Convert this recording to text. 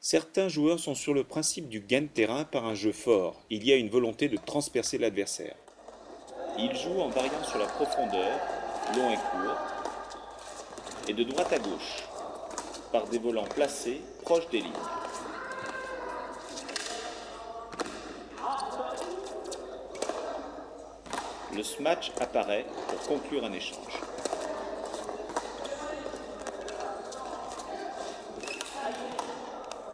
Certains joueurs sont sur le principe du gain de terrain par un jeu fort. Il y a une volonté de transpercer l'adversaire. Ils jouent en variant sur la profondeur, long et court, et de droite à gauche, par des volants placés proches des lignes. Le smash apparaît pour conclure un échange.